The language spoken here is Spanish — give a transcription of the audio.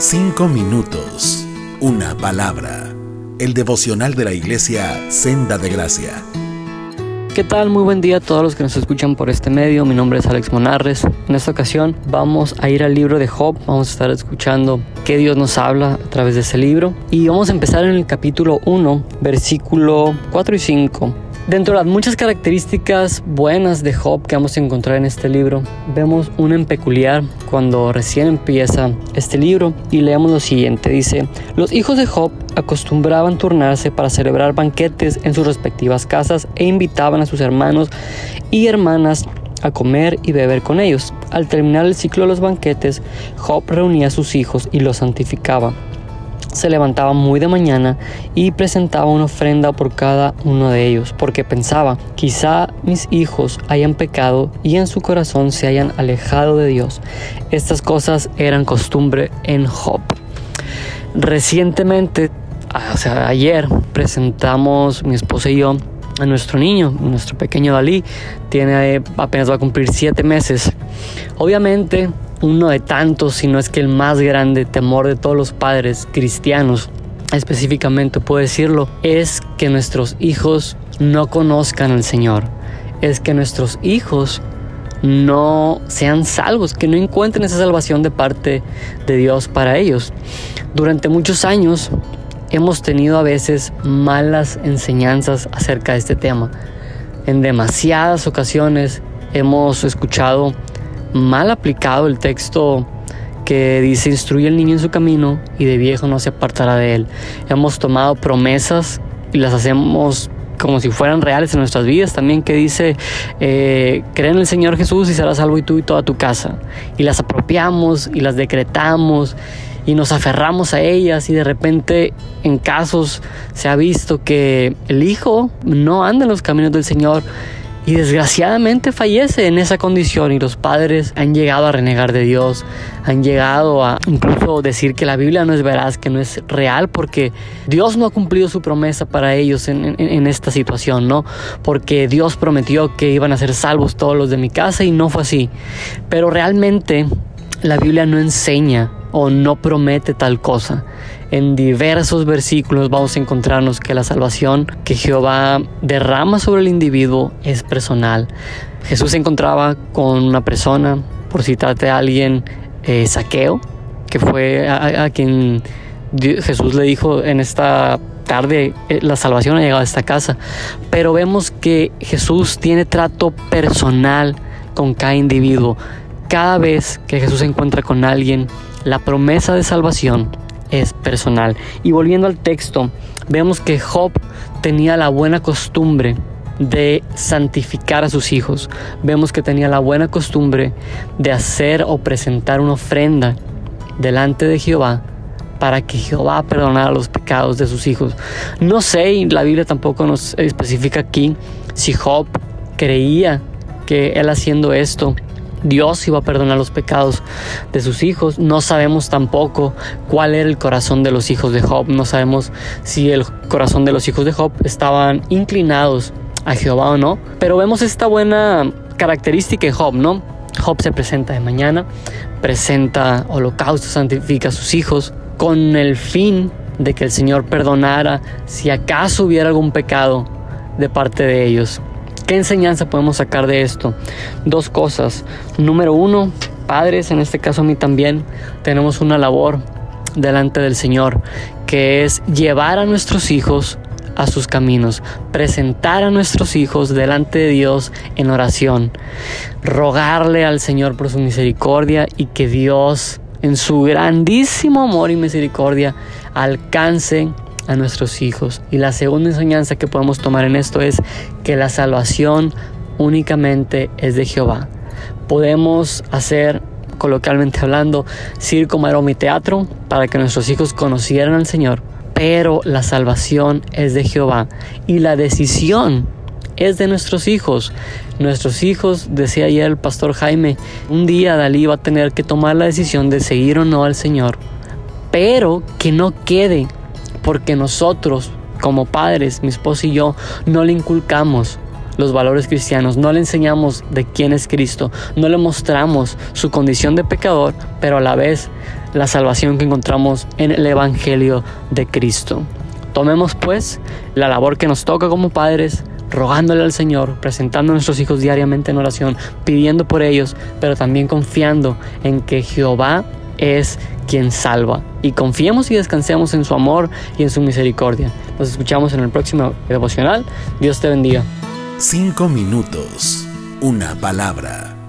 Cinco minutos. Una palabra. El devocional de la iglesia Senda de Gracia. ¿Qué tal? Muy buen día a todos los que nos escuchan por este medio. Mi nombre es Alex Monarres. En esta ocasión vamos a ir al libro de Job. Vamos a estar escuchando qué Dios nos habla a través de ese libro. Y vamos a empezar en el capítulo 1, versículo 4 y 5. Dentro de las muchas características buenas de Job que vamos a encontrar en este libro, vemos una en peculiar cuando recién empieza este libro y leemos lo siguiente. Dice, los hijos de Job acostumbraban turnarse para celebrar banquetes en sus respectivas casas e invitaban a sus hermanos y hermanas a comer y beber con ellos. Al terminar el ciclo de los banquetes, Job reunía a sus hijos y los santificaba se levantaba muy de mañana y presentaba una ofrenda por cada uno de ellos, porque pensaba, quizá mis hijos hayan pecado y en su corazón se hayan alejado de Dios. Estas cosas eran costumbre en Job. Recientemente, o sea, ayer presentamos mi esposa y yo a nuestro niño, nuestro pequeño Dalí, tiene apenas va a cumplir siete meses. Obviamente uno de tantos, si no es que el más grande temor de todos los padres cristianos, específicamente puedo decirlo, es que nuestros hijos no conozcan al Señor, es que nuestros hijos no sean salvos, que no encuentren esa salvación de parte de Dios para ellos. Durante muchos años hemos tenido a veces malas enseñanzas acerca de este tema. En demasiadas ocasiones hemos escuchado mal aplicado el texto que dice instruye al niño en su camino y de viejo no se apartará de él. Hemos tomado promesas y las hacemos como si fueran reales en nuestras vidas. También que dice, eh, cree en el Señor Jesús y serás salvo y tú y toda tu casa. Y las apropiamos y las decretamos y nos aferramos a ellas y de repente en casos se ha visto que el hijo no anda en los caminos del Señor y desgraciadamente fallece en esa condición y los padres han llegado a renegar de Dios, han llegado a incluso decir que la Biblia no es veraz, que no es real porque Dios no ha cumplido su promesa para ellos en, en esta situación, ¿no? Porque Dios prometió que iban a ser salvos todos los de mi casa y no fue así. Pero realmente la Biblia no enseña o no promete tal cosa. En diversos versículos vamos a encontrarnos que la salvación que Jehová derrama sobre el individuo es personal. Jesús se encontraba con una persona, por citarte a alguien, eh, Saqueo, que fue a, quien Jesús le dijo en esta tarde eh, la salvación ha llegado a esta casa. Pero vemos que Jesús tiene trato personal con cada individuo. Cada vez que Jesús se encuentra con alguien, la promesa de salvación es personal. Y volviendo al texto, vemos que Job tenía la buena costumbre de santificar a sus hijos. Vemos que tenía la buena costumbre de hacer o presentar una ofrenda delante de Jehová para que Jehová perdonara los pecados de sus hijos. No sé, y la Biblia tampoco nos especifica aquí si Job creía que él haciendo esto Dios iba a perdonar los pecados de sus hijos. No sabemos tampoco cuál era el corazón de los hijos de Job. No sabemos si el corazón de los hijos de Job estaban inclinados a Jehová o no. Pero vemos esta buena característica de Job, ¿no? Job se presenta de mañana, presenta holocausto, santifica a sus hijos con el fin de que el Señor perdonara si acaso hubiera algún pecado de parte de ellos. ¿Qué enseñanza podemos sacar de esto? Dos cosas. Número uno, padres, en este caso a mí también, tenemos una labor delante del Señor, que es llevar a nuestros hijos a sus caminos, presentar a nuestros hijos delante de Dios en oración, rogarle al Señor por su misericordia y que Dios en su grandísimo amor y misericordia alcance a nuestros hijos. Y la segunda enseñanza que podemos tomar en esto es que la salvación únicamente es de Jehová. Podemos hacer coloquialmente hablando, circo, maroma teatro para que nuestros hijos conocieran al Señor, pero la salvación es de Jehová y la decisión es de nuestros hijos. Nuestros hijos, decía ayer el pastor Jaime, un día Dalí va a tener que tomar la decisión de seguir o no al Señor, pero que no quede porque nosotros como padres, mi esposo y yo, no le inculcamos los valores cristianos, no le enseñamos de quién es Cristo, no le mostramos su condición de pecador, pero a la vez la salvación que encontramos en el Evangelio de Cristo. Tomemos pues la labor que nos toca como padres, rogándole al Señor, presentando a nuestros hijos diariamente en oración, pidiendo por ellos, pero también confiando en que Jehová es quien salva. Y confiemos y descansemos en su amor y en su misericordia. Nos escuchamos en el próximo devocional. Dios te bendiga. Cinco minutos. Una palabra